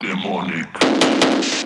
Demonic.